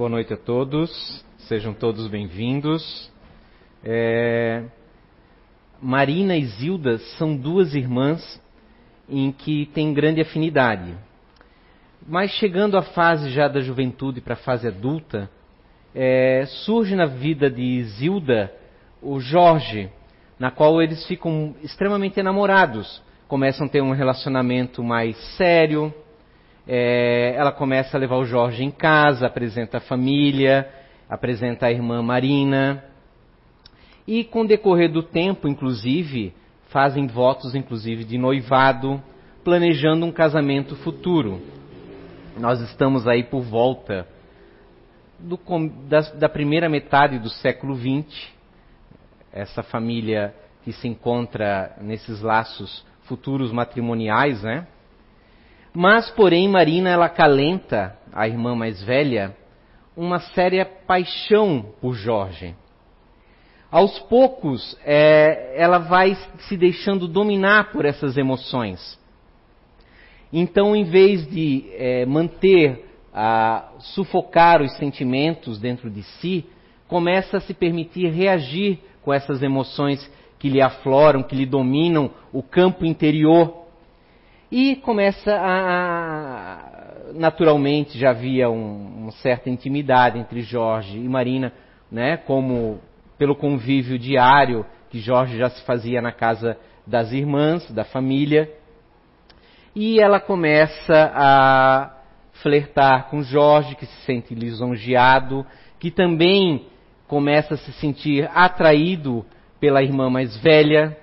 boa noite a todos, sejam todos bem-vindos. É... Marina e Zilda são duas irmãs em que têm grande afinidade. Mas chegando à fase já da juventude para a fase adulta, é... surge na vida de Zilda o Jorge, na qual eles ficam extremamente enamorados, começam a ter um relacionamento mais sério, é, ela começa a levar o Jorge em casa, apresenta a família, apresenta a irmã Marina. E com o decorrer do tempo, inclusive, fazem votos, inclusive, de noivado, planejando um casamento futuro. Nós estamos aí por volta do, da, da primeira metade do século XX. Essa família que se encontra nesses laços futuros matrimoniais, né? Mas, porém, Marina ela acalenta a irmã mais velha uma séria paixão por Jorge. Aos poucos, é, ela vai se deixando dominar por essas emoções. Então, em vez de é, manter, a, sufocar os sentimentos dentro de si, começa a se permitir reagir com essas emoções que lhe afloram, que lhe dominam o campo interior e começa a. Naturalmente já havia um, uma certa intimidade entre Jorge e Marina, né? Como pelo convívio diário que Jorge já se fazia na casa das irmãs, da família. E ela começa a flertar com Jorge, que se sente lisonjeado, que também começa a se sentir atraído pela irmã mais velha,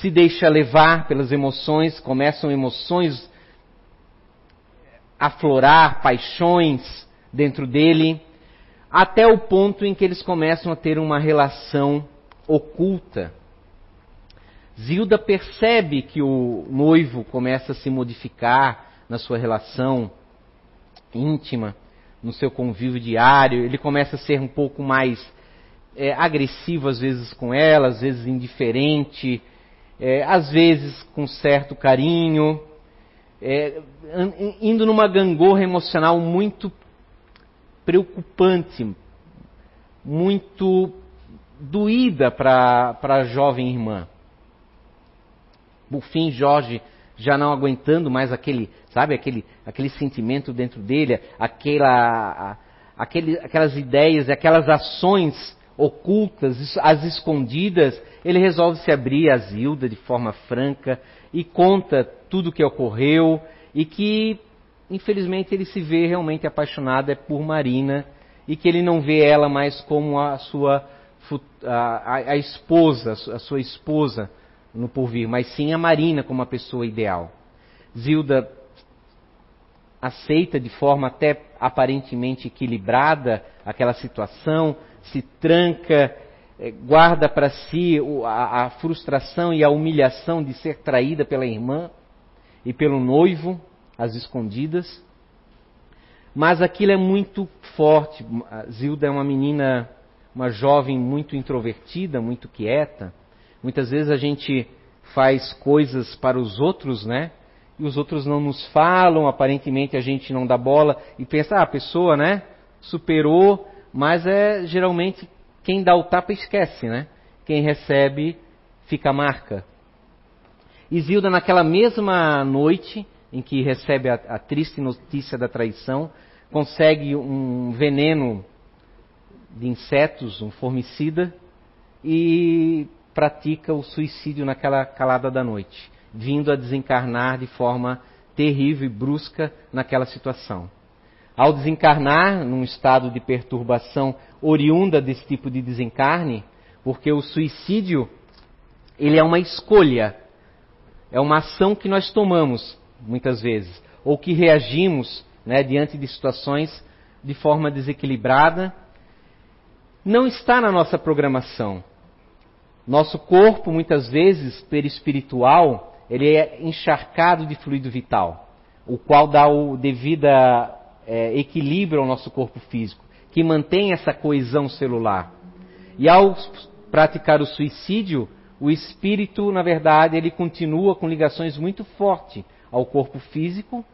se deixa levar pelas emoções, começam emoções a florar, paixões dentro dele, até o ponto em que eles começam a ter uma relação oculta. Zilda percebe que o noivo começa a se modificar na sua relação íntima, no seu convívio diário, ele começa a ser um pouco mais é, agressivo às vezes com ela, às vezes indiferente, é, às vezes com certo carinho, é, indo numa gangorra emocional muito preocupante, muito doída para a jovem irmã. Por fim, Jorge, já não aguentando mais aquele, sabe, aquele, aquele sentimento dentro dele, aquela, aquele, aquelas ideias, aquelas ações ocultas, as escondidas, ele resolve se abrir a Zilda de forma franca e conta tudo o que ocorreu e que, infelizmente, ele se vê realmente apaixonado é por Marina e que ele não vê ela mais como a sua a, a esposa, a sua esposa no porvir, mas sim a Marina como a pessoa ideal. Zilda aceita de forma até aparentemente equilibrada aquela situação, se tranca, é, guarda para si a, a frustração e a humilhação de ser traída pela irmã e pelo noivo, às escondidas. Mas aquilo é muito forte. Zilda é uma menina, uma jovem muito introvertida, muito quieta. Muitas vezes a gente faz coisas para os outros, né? E os outros não nos falam, aparentemente a gente não dá bola e pensa, ah, a pessoa, né? Superou mas é geralmente quem dá o tapa esquece, né? Quem recebe fica a marca. Isilda, naquela mesma noite em que recebe a, a triste notícia da traição, consegue um veneno de insetos, um formicida, e pratica o suicídio naquela calada da noite, vindo a desencarnar de forma terrível e brusca naquela situação. Ao desencarnar, num estado de perturbação oriunda desse tipo de desencarne, porque o suicídio ele é uma escolha, é uma ação que nós tomamos muitas vezes, ou que reagimos né, diante de situações de forma desequilibrada. Não está na nossa programação. Nosso corpo, muitas vezes, perispiritual, ele é encharcado de fluido vital, o qual dá o devida é, equilíbrio ao nosso corpo físico, que mantém essa coesão celular. E ao praticar o suicídio, o espírito, na verdade, ele continua com ligações muito fortes ao corpo físico,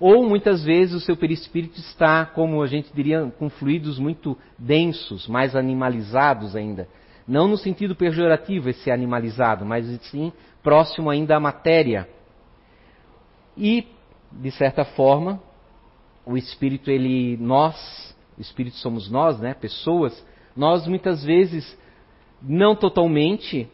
ou muitas vezes o seu perispírito está, como a gente diria, com fluidos muito densos, mais animalizados ainda. Não no sentido pejorativo esse animalizado, mas sim próximo ainda à matéria. E, de certa forma, o espírito, ele, nós, o espírito somos nós, né, pessoas, nós muitas vezes não totalmente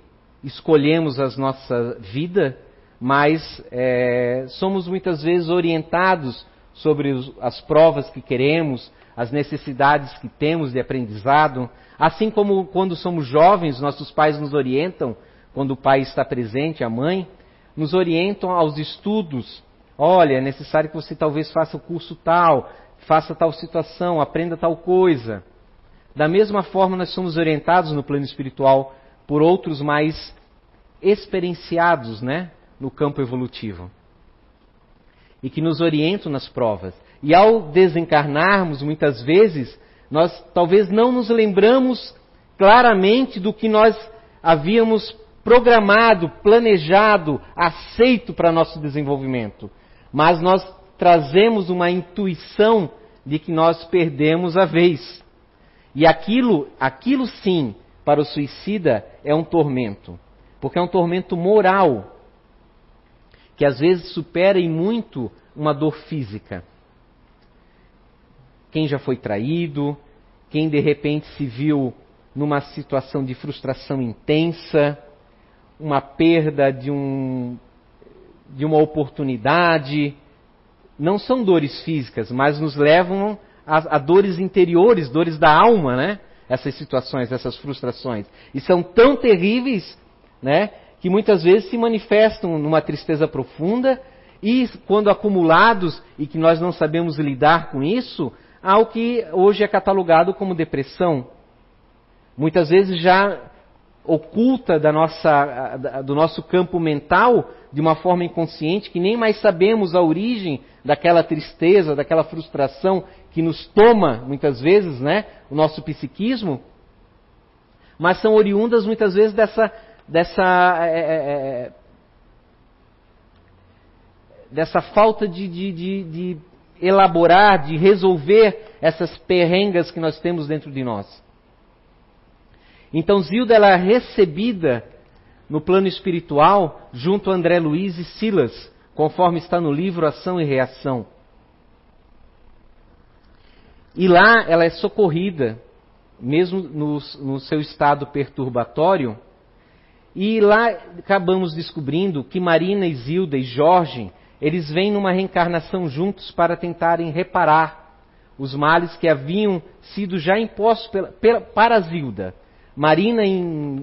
escolhemos a nossa vida, mas é, somos muitas vezes orientados sobre os, as provas que queremos, as necessidades que temos de aprendizado. Assim como quando somos jovens, nossos pais nos orientam, quando o pai está presente, a mãe, nos orientam aos estudos. Olha, é necessário que você talvez faça o curso tal, faça tal situação, aprenda tal coisa. Da mesma forma, nós somos orientados no plano espiritual por outros mais experienciados, né? no campo evolutivo e que nos orientam nas provas. E ao desencarnarmos, muitas vezes, nós talvez não nos lembramos claramente do que nós havíamos programado, planejado, aceito para nosso desenvolvimento. Mas nós trazemos uma intuição de que nós perdemos a vez. E aquilo, aquilo sim, para o suicida é um tormento, porque é um tormento moral que às vezes supera em muito uma dor física. Quem já foi traído, quem de repente se viu numa situação de frustração intensa, uma perda de, um, de uma oportunidade, não são dores físicas, mas nos levam a, a dores interiores, dores da alma, né? Essas situações, essas frustrações. E são tão terríveis, né? que muitas vezes se manifestam numa tristeza profunda e, quando acumulados e que nós não sabemos lidar com isso, há o que hoje é catalogado como depressão. Muitas vezes já oculta da nossa, do nosso campo mental de uma forma inconsciente que nem mais sabemos a origem daquela tristeza, daquela frustração que nos toma muitas vezes, né, o nosso psiquismo, mas são oriundas muitas vezes dessa dessa, é, é, é, dessa falta de, de, de, de elaborar, de resolver essas perrengas que nós temos dentro de nós. Então Zilda ela é recebida no plano espiritual junto a André Luiz e Silas, conforme está no livro Ação e Reação. E lá ela é socorrida, mesmo no, no seu estado perturbatório, e lá acabamos descobrindo que Marina, Isilda e Jorge, eles vêm numa reencarnação juntos para tentarem reparar os males que haviam sido já impostos pela, pela, para Zilda. Marina, em,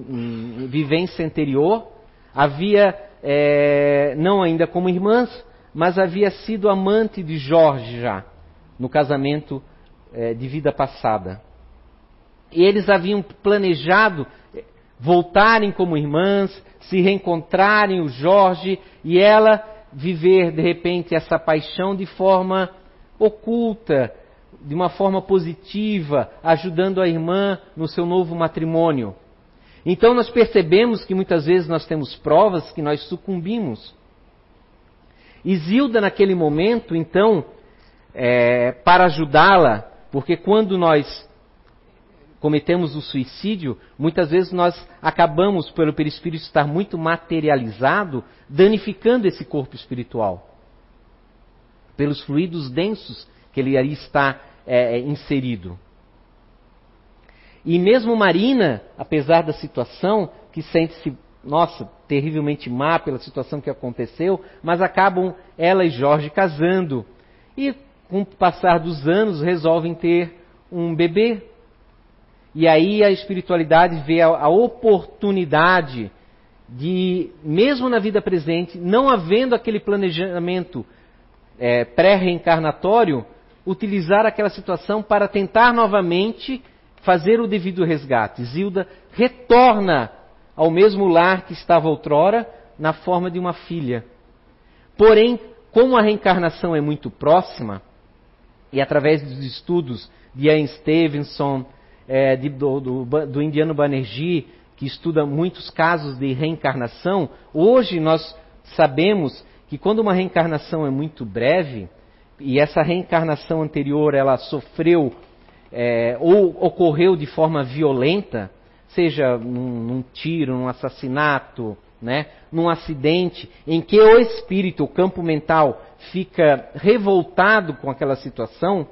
em, vivência anterior, havia, é, não ainda como irmãs, mas havia sido amante de Jorge já, no casamento é, de vida passada. E eles haviam planejado voltarem como irmãs, se reencontrarem, o Jorge e ela viver de repente essa paixão de forma oculta, de uma forma positiva, ajudando a irmã no seu novo matrimônio. Então nós percebemos que muitas vezes nós temos provas que nós sucumbimos. Isilda, naquele momento, então, é, para ajudá-la, porque quando nós cometemos o suicídio, muitas vezes nós acabamos, pelo perispírito estar muito materializado, danificando esse corpo espiritual. Pelos fluidos densos que ele ali está é, é, inserido. E mesmo Marina, apesar da situação, que sente-se, nossa, terrivelmente má pela situação que aconteceu, mas acabam ela e Jorge casando. E com o passar dos anos resolvem ter um bebê, e aí a espiritualidade vê a, a oportunidade de, mesmo na vida presente, não havendo aquele planejamento é, pré-reencarnatório, utilizar aquela situação para tentar novamente fazer o devido resgate. Zilda retorna ao mesmo lar que estava outrora, na forma de uma filha. Porém, como a reencarnação é muito próxima, e através dos estudos de Ian Stevenson, é, de, do, do, do indiano Banerjee, que estuda muitos casos de reencarnação, hoje nós sabemos que quando uma reencarnação é muito breve, e essa reencarnação anterior ela sofreu é, ou ocorreu de forma violenta, seja num, num tiro, num assassinato, né, num acidente, em que o espírito, o campo mental, fica revoltado com aquela situação,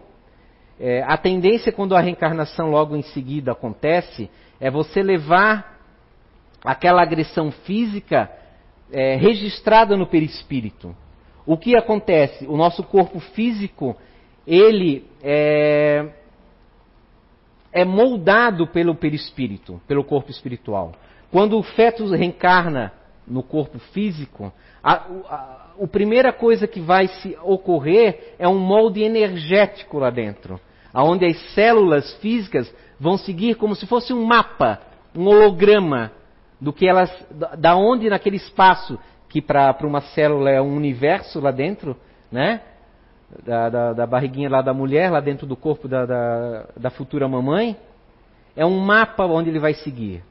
é, a tendência quando a reencarnação logo em seguida acontece é você levar aquela agressão física é, registrada no perispírito. O que acontece? O nosso corpo físico, ele é, é moldado pelo perispírito, pelo corpo espiritual. Quando o feto reencarna no corpo físico, a, a, a primeira coisa que vai se ocorrer é um molde energético lá dentro, aonde as células físicas vão seguir como se fosse um mapa, um holograma do que elas, da onde naquele espaço que para uma célula é um universo lá dentro, né? Da, da, da, barriguinha lá da mulher, lá dentro do corpo da, da, da futura mamãe, é um mapa onde ele vai seguir.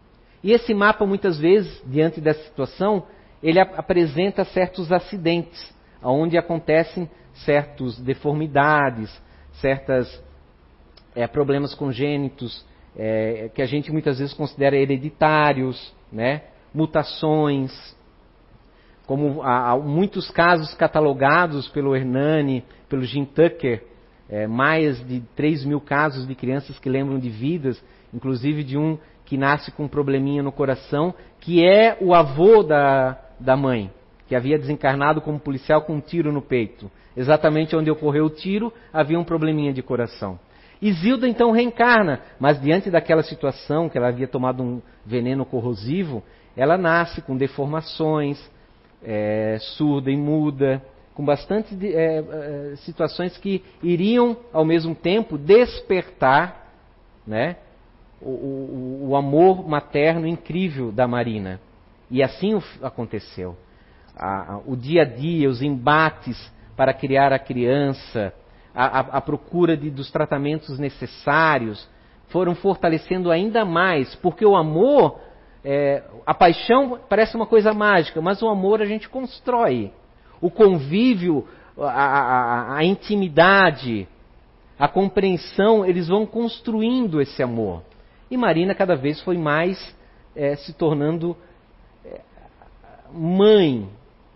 E esse mapa, muitas vezes, diante dessa situação, ele ap apresenta certos acidentes, onde acontecem certas deformidades, certos é, problemas congênitos, é, que a gente muitas vezes considera hereditários, né? mutações, como há, há muitos casos catalogados pelo Hernani, pelo Jim Tucker, é, mais de 3 mil casos de crianças que lembram de vidas, inclusive de um que nasce com um probleminha no coração, que é o avô da, da mãe, que havia desencarnado como policial com um tiro no peito. Exatamente onde ocorreu o tiro, havia um probleminha de coração. Isilda então reencarna, mas diante daquela situação que ela havia tomado um veneno corrosivo, ela nasce com deformações, é, surda e muda, com bastante é, é, situações que iriam ao mesmo tempo despertar né, o, o, o amor materno incrível da Marina. E assim aconteceu. A, o dia a dia, os embates para criar a criança, a, a, a procura de, dos tratamentos necessários, foram fortalecendo ainda mais, porque o amor é, a paixão parece uma coisa mágica, mas o amor a gente constrói. O convívio, a, a, a intimidade, a compreensão, eles vão construindo esse amor. E Marina cada vez foi mais é, se tornando é, mãe,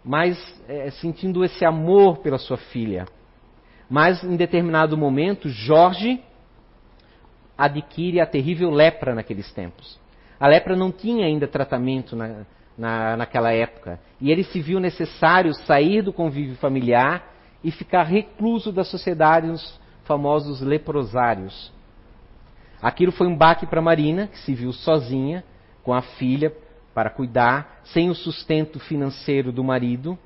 mais é, sentindo esse amor pela sua filha. Mas em determinado momento, Jorge adquire a terrível lepra naqueles tempos. A lepra não tinha ainda tratamento na, na, naquela época. E ele se viu necessário sair do convívio familiar e ficar recluso da sociedade nos famosos leprosários. Aquilo foi um baque para Marina, que se viu sozinha, com a filha para cuidar, sem o sustento financeiro do marido,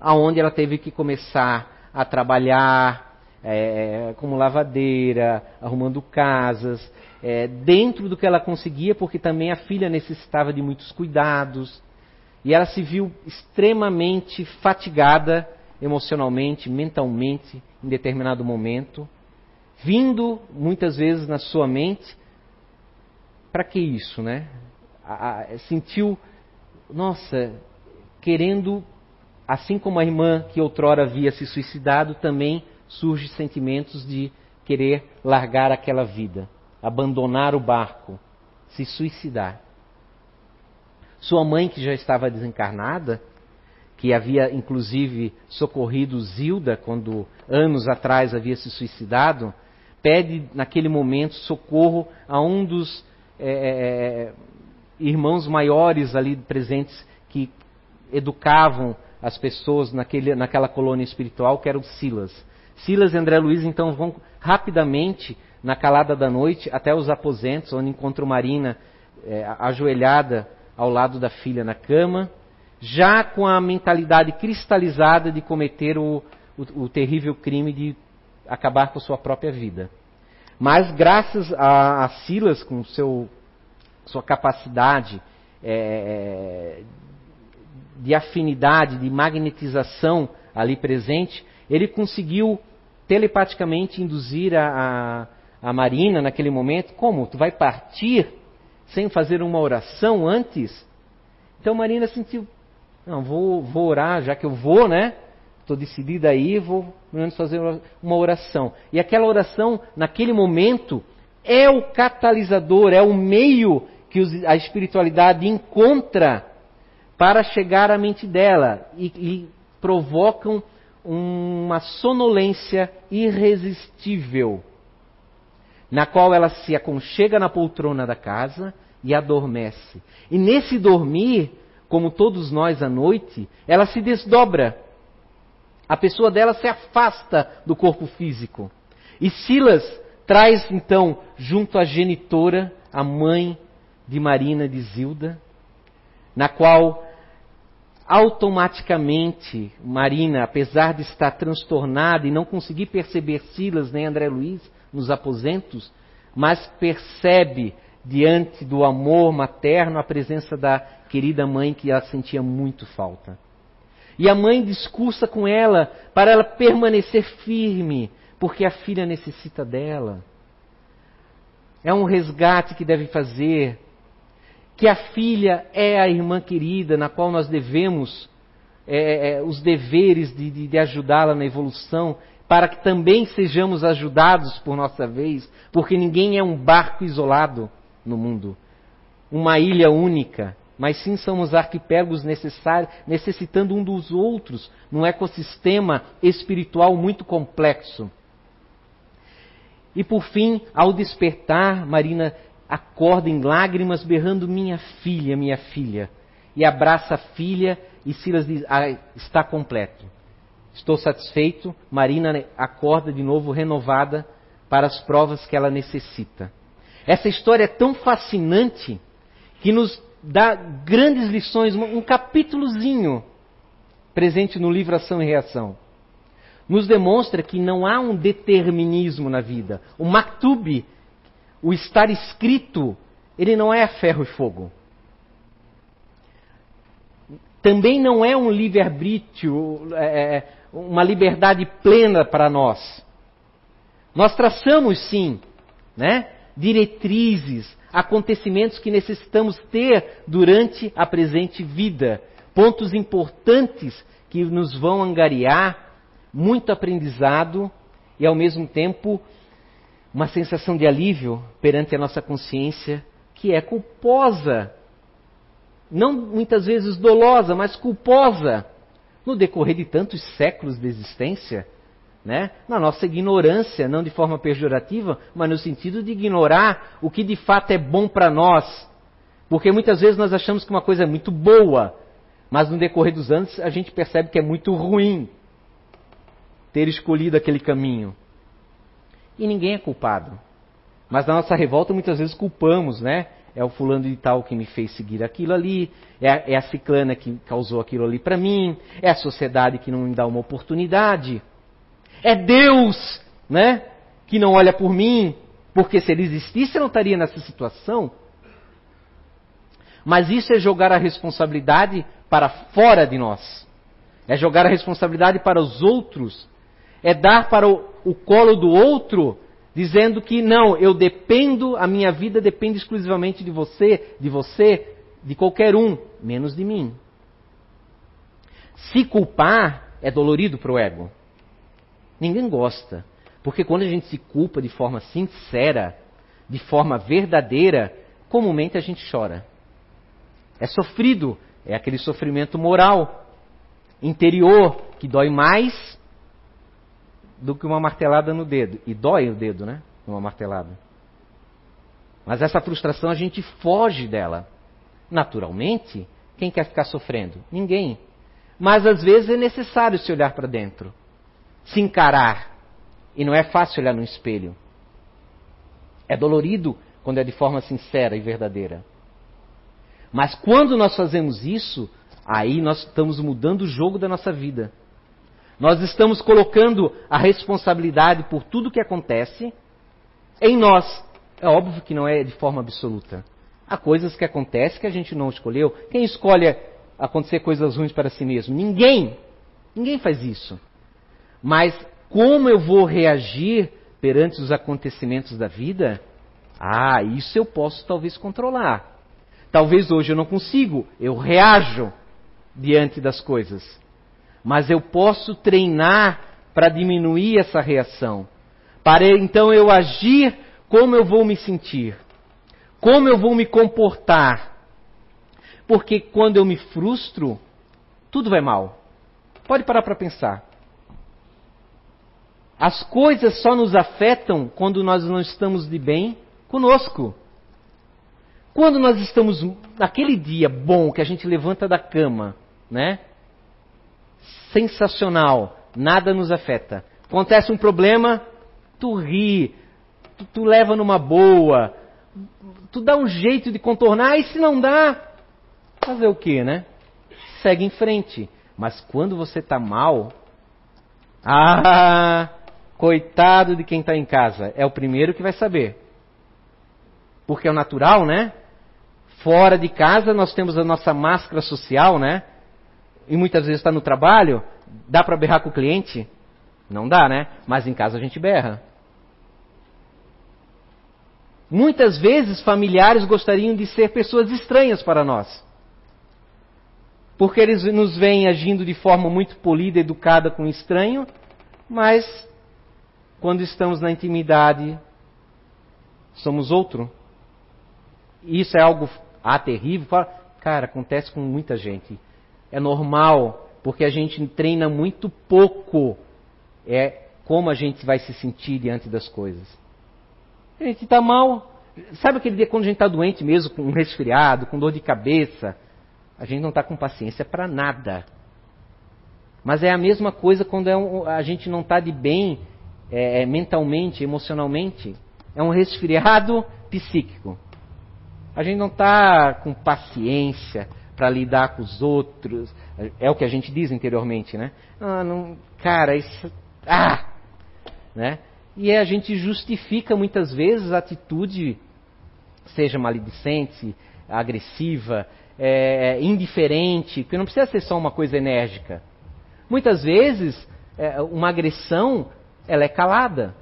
aonde ela teve que começar a trabalhar é, como lavadeira, arrumando casas, é, dentro do que ela conseguia, porque também a filha necessitava de muitos cuidados. E ela se viu extremamente fatigada emocionalmente, mentalmente, em determinado momento, vindo muitas vezes na sua mente, para que isso, né? A, a, sentiu, nossa, querendo, assim como a irmã que outrora havia se suicidado, também surge sentimentos de querer largar aquela vida abandonar o barco, se suicidar. Sua mãe, que já estava desencarnada, que havia inclusive socorrido Zilda quando anos atrás havia se suicidado, pede naquele momento socorro a um dos é, irmãos maiores ali presentes que educavam as pessoas naquele, naquela colônia espiritual, que era o Silas. Silas e André Luiz então vão rapidamente na calada da noite até os aposentos, onde encontra Marina é, ajoelhada ao lado da filha na cama, já com a mentalidade cristalizada de cometer o, o, o terrível crime de acabar com sua própria vida. Mas graças a, a Silas, com seu, sua capacidade é, de afinidade, de magnetização ali presente, ele conseguiu telepaticamente induzir a, a Marina naquele momento: como? Tu vai partir sem fazer uma oração antes? Então Marina sentiu: não, vou, vou orar, já que eu vou, né? estou decidida aí, vou menos fazer uma oração. E aquela oração, naquele momento, é o catalisador, é o meio que a espiritualidade encontra para chegar à mente dela e, e provocam uma sonolência irresistível, na qual ela se aconchega na poltrona da casa e adormece. E nesse dormir, como todos nós à noite, ela se desdobra. A pessoa dela se afasta do corpo físico. E Silas traz então junto à genitora, a mãe de Marina de Zilda, na qual automaticamente Marina, apesar de estar transtornada e não conseguir perceber Silas nem André Luiz nos aposentos, mas percebe diante do amor materno a presença da querida mãe que ela sentia muito falta. E a mãe discursa com ela para ela permanecer firme, porque a filha necessita dela. É um resgate que deve fazer. Que a filha é a irmã querida na qual nós devemos é, é, os deveres de, de, de ajudá-la na evolução, para que também sejamos ajudados por nossa vez, porque ninguém é um barco isolado no mundo, uma ilha única, mas sim somos arquipélagos necessários, necessitando um dos outros, num ecossistema espiritual muito complexo. E por fim, ao despertar, Marina acorda em lágrimas, berrando: Minha filha, minha filha. E abraça a filha, e Silas diz: ah, Está completo. Estou satisfeito. Marina acorda de novo renovada para as provas que ela necessita. Essa história é tão fascinante que nos dá grandes lições, um capítulozinho presente no livro Ação e Reação. Nos demonstra que não há um determinismo na vida. O maktub, o estar escrito, ele não é ferro e fogo. Também não é um livre-arbítrio, é, é uma liberdade plena para nós. Nós traçamos, sim, né? diretrizes, acontecimentos que necessitamos ter durante a presente vida, pontos importantes que nos vão angariar muito aprendizado e ao mesmo tempo uma sensação de alívio perante a nossa consciência que é culposa. Não muitas vezes dolosa, mas culposa no decorrer de tantos séculos de existência né? na nossa ignorância, não de forma pejorativa, mas no sentido de ignorar o que de fato é bom para nós. Porque muitas vezes nós achamos que uma coisa é muito boa, mas no decorrer dos anos a gente percebe que é muito ruim ter escolhido aquele caminho. E ninguém é culpado. Mas na nossa revolta muitas vezes culpamos, né? É o fulano de tal que me fez seguir aquilo ali, é é a ciclana que causou aquilo ali para mim, é a sociedade que não me dá uma oportunidade. É Deus, né? Que não olha por mim, porque se ele existisse eu não estaria nessa situação. Mas isso é jogar a responsabilidade para fora de nós. É jogar a responsabilidade para os outros. É dar para o, o colo do outro, dizendo que não, eu dependo, a minha vida depende exclusivamente de você, de você, de qualquer um, menos de mim. Se culpar é dolorido para o ego. Ninguém gosta. Porque quando a gente se culpa de forma sincera, de forma verdadeira, comumente a gente chora. É sofrido, é aquele sofrimento moral, interior, que dói mais do que uma martelada no dedo. E dói o dedo, né? Uma martelada. Mas essa frustração a gente foge dela. Naturalmente, quem quer ficar sofrendo? Ninguém. Mas às vezes é necessário se olhar para dentro se encarar. E não é fácil olhar no espelho. É dolorido quando é de forma sincera e verdadeira. Mas quando nós fazemos isso, aí nós estamos mudando o jogo da nossa vida. Nós estamos colocando a responsabilidade por tudo que acontece em nós. É óbvio que não é de forma absoluta. Há coisas que acontecem que a gente não escolheu. Quem escolhe acontecer coisas ruins para si mesmo? Ninguém. Ninguém faz isso. Mas como eu vou reagir perante os acontecimentos da vida? Ah, isso eu posso talvez controlar. Talvez hoje eu não consigo, eu reajo diante das coisas. Mas eu posso treinar para diminuir essa reação. Para então eu agir como eu vou me sentir, como eu vou me comportar. Porque quando eu me frustro, tudo vai mal. Pode parar para pensar. As coisas só nos afetam quando nós não estamos de bem conosco. Quando nós estamos naquele dia bom que a gente levanta da cama, né? Sensacional, nada nos afeta. Acontece um problema, tu ri, tu, tu leva numa boa, tu dá um jeito de contornar, e se não dá, fazer o que, né? Segue em frente. Mas quando você está mal, ah, coitado de quem está em casa, é o primeiro que vai saber. Porque é o natural, né? Fora de casa nós temos a nossa máscara social, né? E muitas vezes está no trabalho, dá para berrar com o cliente? Não dá, né? Mas em casa a gente berra. Muitas vezes familiares gostariam de ser pessoas estranhas para nós. Porque eles nos veem agindo de forma muito polida, educada com estranho, mas quando estamos na intimidade, somos outro. Isso é algo ah, terrível. Cara, acontece com muita gente. É normal, porque a gente treina muito pouco. É como a gente vai se sentir diante das coisas. A gente está mal. Sabe aquele dia quando a gente está doente mesmo, com um resfriado, com dor de cabeça? A gente não está com paciência para nada. Mas é a mesma coisa quando é um, a gente não está de bem é, é, mentalmente, emocionalmente. É um resfriado psíquico. A gente não está com paciência para lidar com os outros. É o que a gente diz interiormente, né? Ah, não, cara, isso. Ah! Né? E a gente justifica muitas vezes a atitude, seja maledicente, agressiva, é, indiferente, porque não precisa ser só uma coisa enérgica. Muitas vezes, é, uma agressão, ela é calada.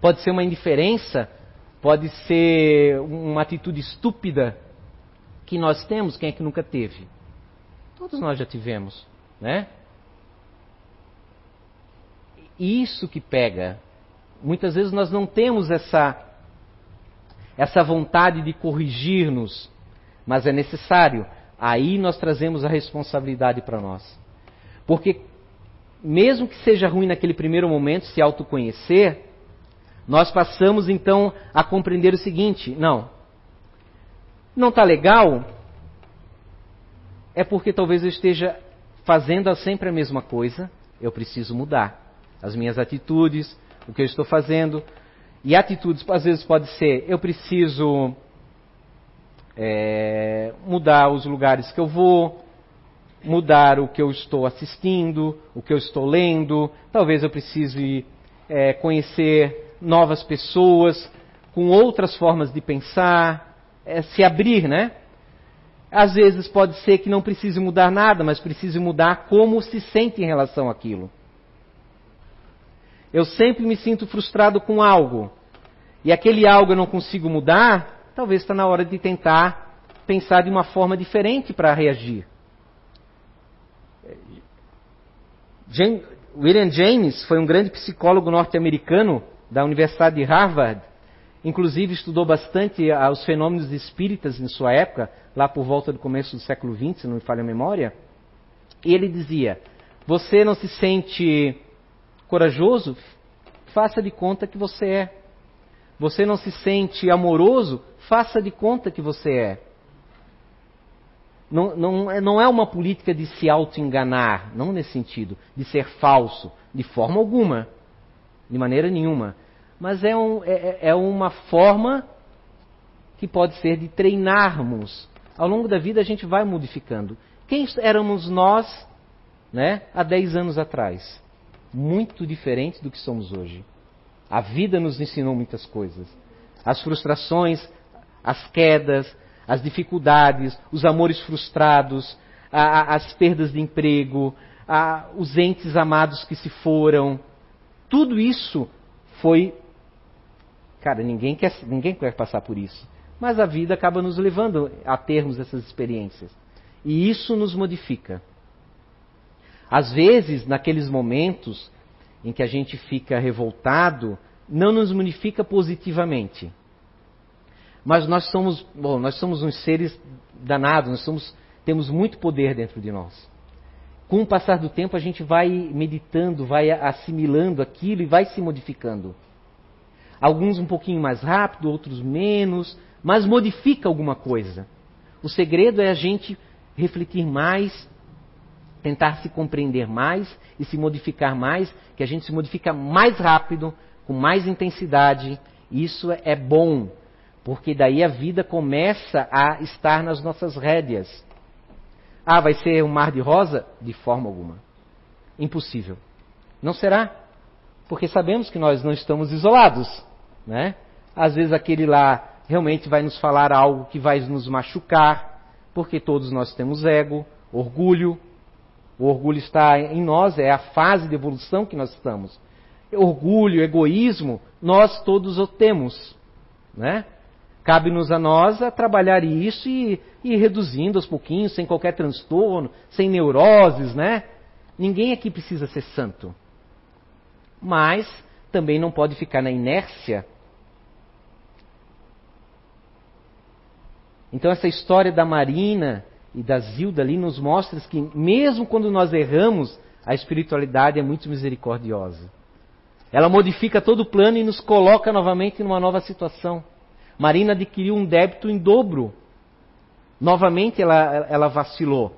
Pode ser uma indiferença pode ser uma atitude estúpida que nós temos, quem é que nunca teve? Todos nós já tivemos, né? Isso que pega. Muitas vezes nós não temos essa essa vontade de corrigir-nos, mas é necessário. Aí nós trazemos a responsabilidade para nós. Porque mesmo que seja ruim naquele primeiro momento se autoconhecer, nós passamos então a compreender o seguinte: não, não está legal, é porque talvez eu esteja fazendo sempre a mesma coisa, eu preciso mudar as minhas atitudes, o que eu estou fazendo. E atitudes, às vezes, pode ser: eu preciso é, mudar os lugares que eu vou, mudar o que eu estou assistindo, o que eu estou lendo, talvez eu precise é, conhecer novas pessoas, com outras formas de pensar, é, se abrir, né? Às vezes pode ser que não precise mudar nada, mas precise mudar como se sente em relação àquilo. Eu sempre me sinto frustrado com algo, e aquele algo eu não consigo mudar, talvez está na hora de tentar pensar de uma forma diferente para reagir. William James foi um grande psicólogo norte-americano da Universidade de Harvard, inclusive estudou bastante os fenômenos espíritas em sua época, lá por volta do começo do século XX, se não me falha a memória. E ele dizia: Você não se sente corajoso? Faça de conta que você é. Você não se sente amoroso? Faça de conta que você é. Não, não, é, não é uma política de se auto-enganar, não nesse sentido, de ser falso, de forma alguma de maneira nenhuma. Mas é, um, é, é, é uma forma que pode ser de treinarmos. Ao longo da vida a gente vai modificando. Quem éramos nós né, há 10 anos atrás? Muito diferente do que somos hoje. A vida nos ensinou muitas coisas. As frustrações, as quedas, as dificuldades, os amores frustrados, a, a, as perdas de emprego, a, os entes amados que se foram, tudo isso foi. Cara, ninguém quer, ninguém quer passar por isso. Mas a vida acaba nos levando a termos essas experiências. E isso nos modifica. Às vezes, naqueles momentos em que a gente fica revoltado, não nos modifica positivamente. Mas nós somos, bom, nós somos uns seres danados, nós somos, temos muito poder dentro de nós. Com o passar do tempo, a gente vai meditando, vai assimilando aquilo e vai se modificando. Alguns um pouquinho mais rápido, outros menos, mas modifica alguma coisa. O segredo é a gente refletir mais, tentar se compreender mais e se modificar mais, que a gente se modifica mais rápido, com mais intensidade. Isso é bom, porque daí a vida começa a estar nas nossas rédeas. Ah, vai ser um mar de rosa? De forma alguma. Impossível. Não será, porque sabemos que nós não estamos isolados, né? Às vezes aquele lá realmente vai nos falar algo que vai nos machucar, porque todos nós temos ego, orgulho. O orgulho está em nós, é a fase de evolução que nós estamos. Orgulho, egoísmo, nós todos o temos, né? Cabe-nos a nós a trabalhar isso e, ir reduzindo aos pouquinhos, sem qualquer transtorno, sem neuroses, né? Ninguém aqui precisa ser santo. Mas também não pode ficar na inércia Então essa história da Marina e da Zilda ali nos mostra que mesmo quando nós erramos, a espiritualidade é muito misericordiosa. Ela modifica todo o plano e nos coloca novamente numa nova situação. Marina adquiriu um débito em dobro. Novamente ela, ela vacilou.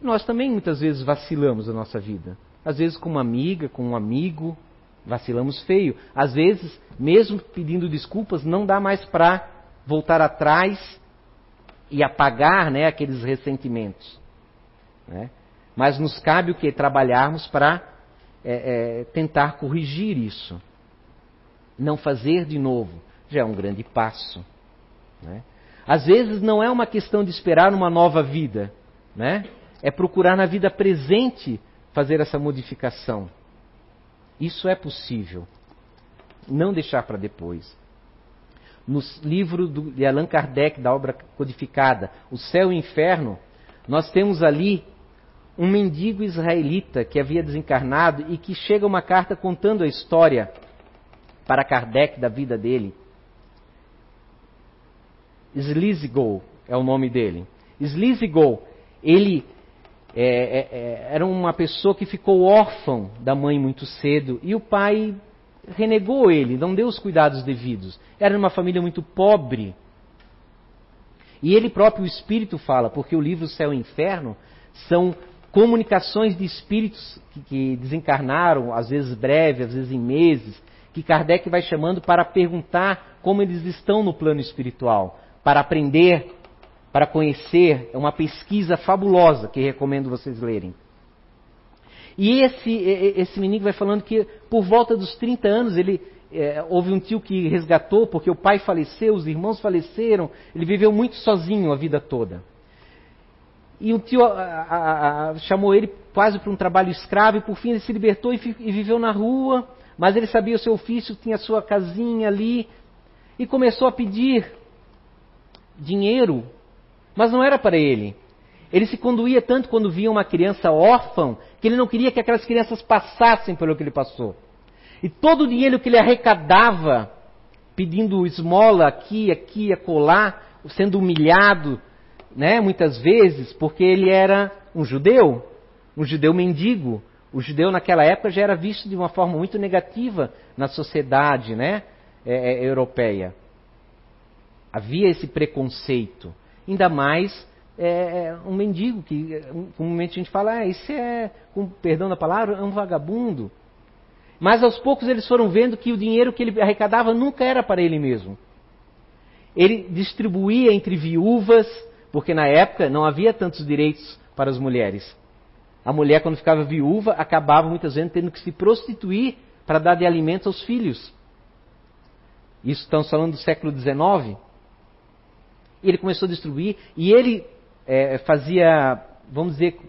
Nós também muitas vezes vacilamos na nossa vida. Às vezes com uma amiga, com um amigo, vacilamos feio. Às vezes, mesmo pedindo desculpas, não dá mais para voltar atrás e apagar né, aqueles ressentimentos. Né? Mas nos cabe o que? Trabalharmos para é, é, tentar corrigir isso. Não fazer de novo. Já é um grande passo. Né? Às vezes não é uma questão de esperar uma nova vida. Né? É procurar na vida presente fazer essa modificação. Isso é possível. Não deixar para depois no livro de Allan Kardec, da obra codificada, O Céu e o Inferno, nós temos ali um mendigo israelita que havia desencarnado e que chega uma carta contando a história para Kardec da vida dele. Slizigol é o nome dele. Slizigol, ele é, é, é, era uma pessoa que ficou órfão da mãe muito cedo e o pai renegou ele, não deu os cuidados devidos. Era uma família muito pobre. E ele próprio, o Espírito, fala, porque o livro Céu e Inferno são comunicações de espíritos que, que desencarnaram, às vezes breve, às vezes em meses, que Kardec vai chamando para perguntar como eles estão no plano espiritual, para aprender, para conhecer. É uma pesquisa fabulosa que recomendo vocês lerem. E esse, esse menino vai falando que por volta dos 30 anos ele é, houve um tio que resgatou porque o pai faleceu, os irmãos faleceram, ele viveu muito sozinho a vida toda. E o tio a, a, a, chamou ele quase para um trabalho escravo e por fim ele se libertou e, e viveu na rua, mas ele sabia o seu ofício, tinha a sua casinha ali e começou a pedir dinheiro, mas não era para ele. Ele se conduía tanto quando via uma criança órfã que ele não queria que aquelas crianças passassem pelo que ele passou. E todo o dinheiro que ele arrecadava, pedindo esmola aqui, aqui, acolá, sendo humilhado, né, muitas vezes, porque ele era um judeu, um judeu mendigo. O judeu naquela época já era visto de uma forma muito negativa na sociedade né, é, é, europeia. Havia esse preconceito. Ainda mais é, é, um mendigo, que comumente a gente fala, ah, esse é, com perdão da palavra, é um vagabundo. Mas aos poucos eles foram vendo que o dinheiro que ele arrecadava nunca era para ele mesmo. Ele distribuía entre viúvas, porque na época não havia tantos direitos para as mulheres. A mulher, quando ficava viúva, acabava muitas vezes tendo que se prostituir para dar de alimento aos filhos. Isso estamos falando do século XIX. Ele começou a distribuir, e ele é, fazia, vamos dizer,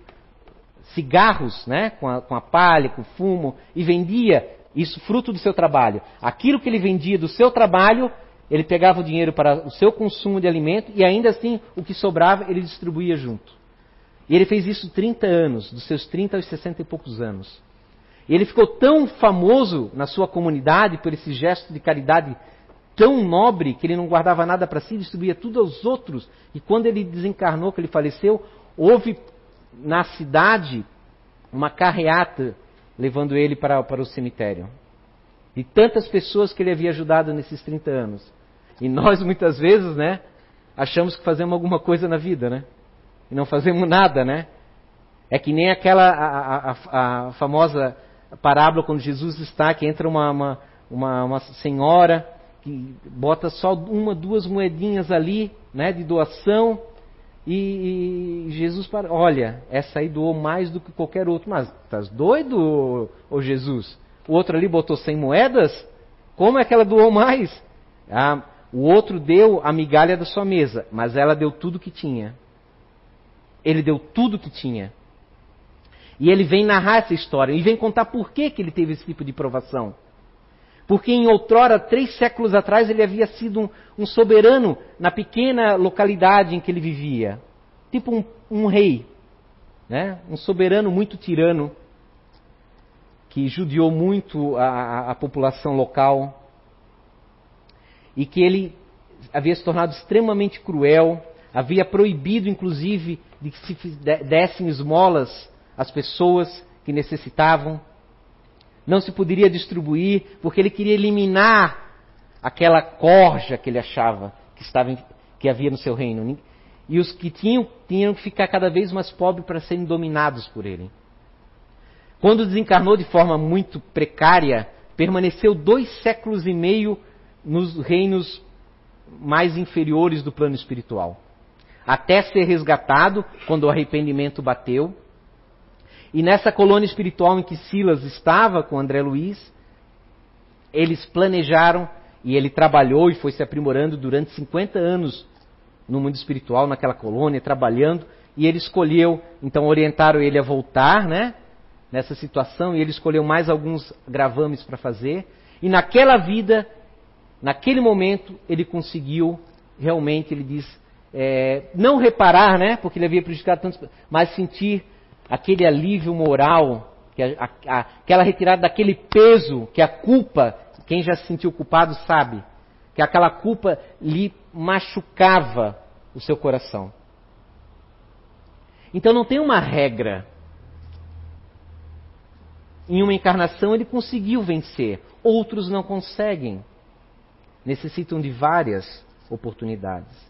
cigarros, né, com a, com a palha, com fumo, e vendia isso fruto do seu trabalho. Aquilo que ele vendia do seu trabalho, ele pegava o dinheiro para o seu consumo de alimento e ainda assim o que sobrava ele distribuía junto. E ele fez isso 30 anos, dos seus 30 aos 60 e poucos anos. E ele ficou tão famoso na sua comunidade por esse gesto de caridade tão nobre que ele não guardava nada para si, distribuía tudo aos outros. E quando ele desencarnou, que ele faleceu, houve na cidade uma carreata levando ele para, para o cemitério. E tantas pessoas que ele havia ajudado nesses 30 anos. E nós, muitas vezes, né, achamos que fazemos alguma coisa na vida, né? E não fazemos nada, né? É que nem aquela a, a, a famosa parábola quando Jesus está, que entra uma, uma, uma, uma senhora que bota só uma, duas moedinhas ali, né, de doação, e, e, Jesus para, olha, essa aí doou mais do que qualquer outro. Mas estás doido, ô Jesus? O outro ali botou 100 moedas? Como é que ela doou mais? Ah, o outro deu a migalha da sua mesa, mas ela deu tudo que tinha. Ele deu tudo que tinha. E ele vem narrar essa história e vem contar por que, que ele teve esse tipo de provação. Porque em outrora, três séculos atrás, ele havia sido um, um soberano na pequena localidade em que ele vivia. Tipo um, um rei. Né? Um soberano muito tirano, que judiou muito a, a, a população local. E que ele havia se tornado extremamente cruel, havia proibido, inclusive, de que se dessem esmolas às pessoas que necessitavam não se poderia distribuir, porque ele queria eliminar aquela corja que ele achava que, estava, que havia no seu reino. E os que tinham, tinham que ficar cada vez mais pobres para serem dominados por ele. Quando desencarnou de forma muito precária, permaneceu dois séculos e meio nos reinos mais inferiores do plano espiritual. Até ser resgatado, quando o arrependimento bateu, e nessa colônia espiritual em que Silas estava com André Luiz, eles planejaram e ele trabalhou e foi se aprimorando durante 50 anos no mundo espiritual, naquela colônia, trabalhando, e ele escolheu, então orientaram ele a voltar, né? Nessa situação, e ele escolheu mais alguns gravames para fazer, e naquela vida, naquele momento, ele conseguiu, realmente, ele diz, é, não reparar, né? Porque ele havia prejudicado tantos, mas sentir aquele alívio moral, a, a, aquela retirada daquele peso que a culpa, quem já se sentiu culpado sabe, que aquela culpa lhe machucava o seu coração. Então não tem uma regra. Em uma encarnação ele conseguiu vencer, outros não conseguem. Necessitam de várias oportunidades.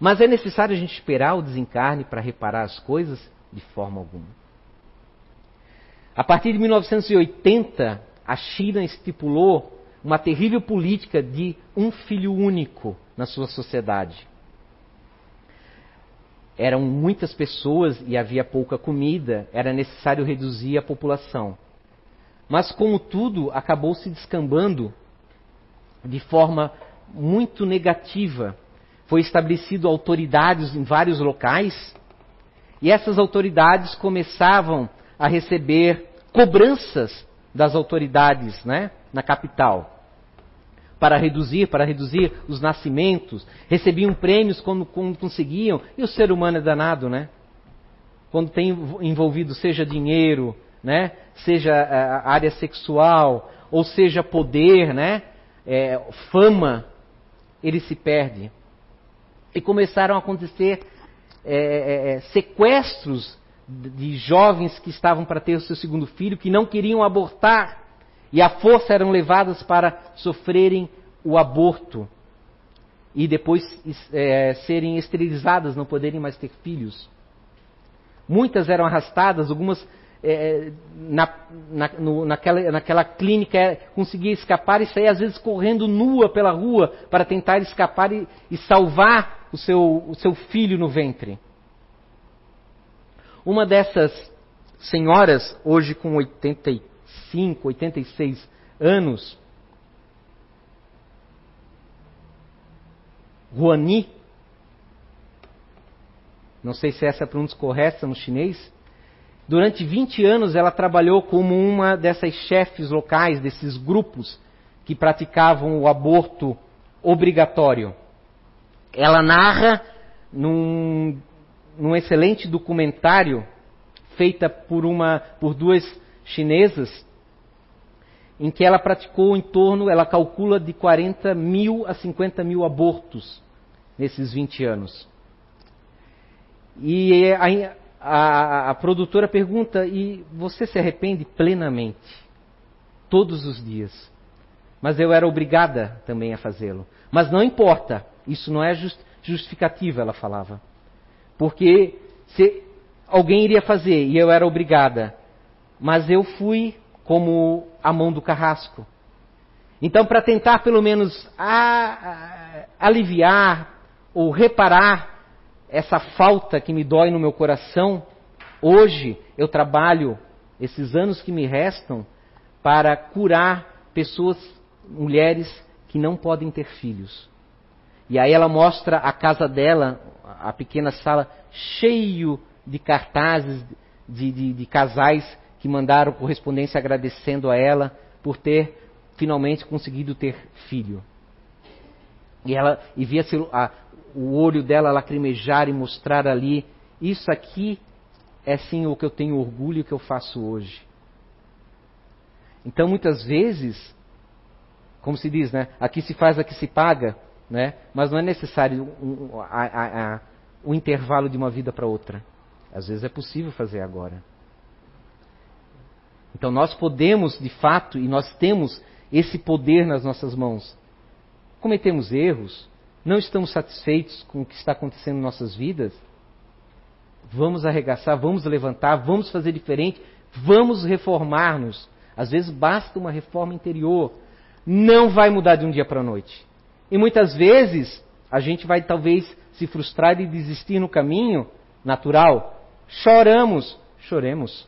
Mas é necessário a gente esperar o desencarne para reparar as coisas? De forma alguma. A partir de 1980, a China estipulou uma terrível política de um filho único na sua sociedade. Eram muitas pessoas e havia pouca comida, era necessário reduzir a população. Mas, como tudo, acabou se descambando de forma muito negativa. Foi estabelecido autoridades em vários locais e essas autoridades começavam a receber cobranças das autoridades né, na capital para reduzir, para reduzir os nascimentos, recebiam prêmios quando, quando, conseguiam, e o ser humano é danado, né? Quando tem envolvido seja dinheiro, né? Seja a eh, área sexual, ou seja poder, né? É, fama, ele se perde. E começaram a acontecer é, é, é, sequestros de jovens que estavam para ter o seu segundo filho, que não queriam abortar, e à força eram levadas para sofrerem o aborto e depois é, serem esterilizadas, não poderem mais ter filhos. Muitas eram arrastadas, algumas é, na, na, no, naquela, naquela clínica é, conseguia escapar e sair às vezes correndo nua pela rua para tentar escapar e, e salvar o seu, o seu filho no ventre. Uma dessas senhoras, hoje com 85, 86 anos, Guani, não sei se essa é a pronúncia correta no chinês, durante 20 anos ela trabalhou como uma dessas chefes locais, desses grupos que praticavam o aborto obrigatório ela narra num, num excelente documentário feita por uma por duas chinesas em que ela praticou em torno, ela calcula de 40 mil a 50 mil abortos nesses 20 anos. E a, a, a produtora pergunta: e você se arrepende plenamente? Todos os dias. Mas eu era obrigada também a fazê-lo. Mas não importa, isso não é just, justificativa, ela falava. Porque se alguém iria fazer e eu era obrigada, mas eu fui como a mão do carrasco. Então, para tentar pelo menos a, a, aliviar ou reparar essa falta que me dói no meu coração, hoje eu trabalho esses anos que me restam para curar pessoas, mulheres que não podem ter filhos. E aí ela mostra a casa dela, a pequena sala, cheio de cartazes de, de, de casais que mandaram correspondência agradecendo a ela por ter finalmente conseguido ter filho. E ela e via a, o olho dela lacrimejar e mostrar ali: Isso aqui é sim o que eu tenho orgulho que eu faço hoje. Então, muitas vezes, como se diz, né? Aqui se faz, aqui se paga, né? Mas não é necessário um, a, a, intervalo de uma vida para outra. Às vezes é possível fazer agora. Então nós podemos, de fato, e nós temos esse poder nas nossas mãos. Cometemos erros, não estamos satisfeitos com o que está acontecendo em nossas vidas, vamos arregaçar, vamos levantar, vamos fazer diferente, vamos reformar-nos. Às vezes basta uma reforma interior, não vai mudar de um dia para a noite. E muitas vezes a gente vai talvez se frustrar e desistir no caminho natural. Choramos, choremos.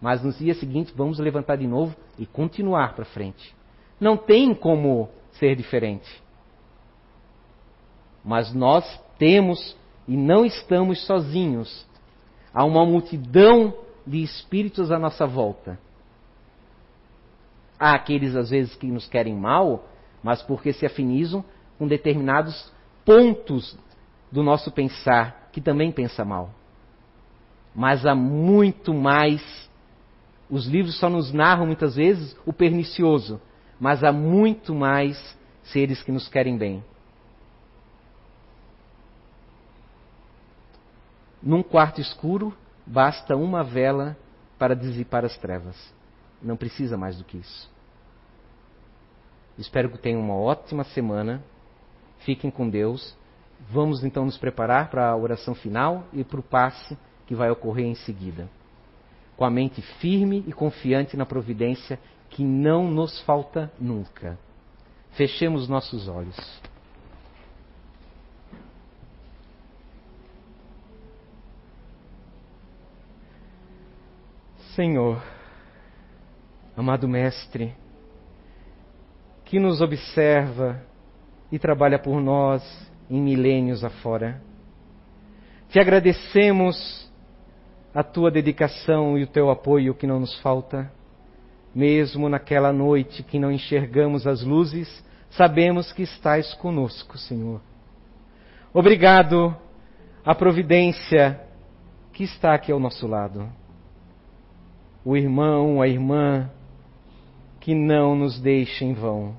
Mas no dia seguinte vamos levantar de novo e continuar para frente. Não tem como ser diferente. Mas nós temos e não estamos sozinhos. Há uma multidão de espíritos à nossa volta. Há aqueles, às vezes, que nos querem mal, mas porque se afinizam com determinados pontos do nosso pensar, que também pensa mal. Mas há muito mais. Os livros só nos narram muitas vezes o pernicioso, mas há muito mais seres que nos querem bem. Num quarto escuro, basta uma vela para dissipar as trevas. Não precisa mais do que isso. Espero que tenham uma ótima semana. Fiquem com Deus. Vamos então nos preparar para a oração final e para o passe que vai ocorrer em seguida. Com a mente firme e confiante na providência que não nos falta nunca. Fechemos nossos olhos. Senhor, amado Mestre, que nos observa e trabalha por nós em milênios afora. Te agradecemos a tua dedicação e o teu apoio que não nos falta. Mesmo naquela noite que não enxergamos as luzes, sabemos que estás conosco, Senhor. Obrigado à providência que está aqui ao nosso lado o irmão, a irmã, que não nos deixe em vão.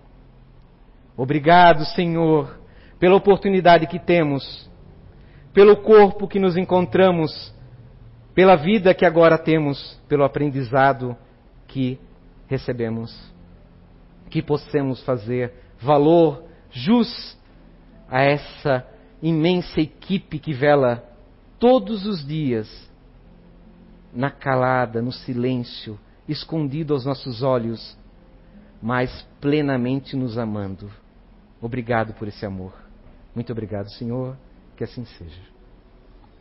Obrigado, Senhor, pela oportunidade que temos, pelo corpo que nos encontramos, pela vida que agora temos, pelo aprendizado que recebemos. Que possamos fazer valor jus a essa imensa equipe que vela todos os dias na calada, no silêncio, escondido aos nossos olhos, mas plenamente nos amando. Obrigado por esse amor. Muito obrigado, Senhor. Que assim seja.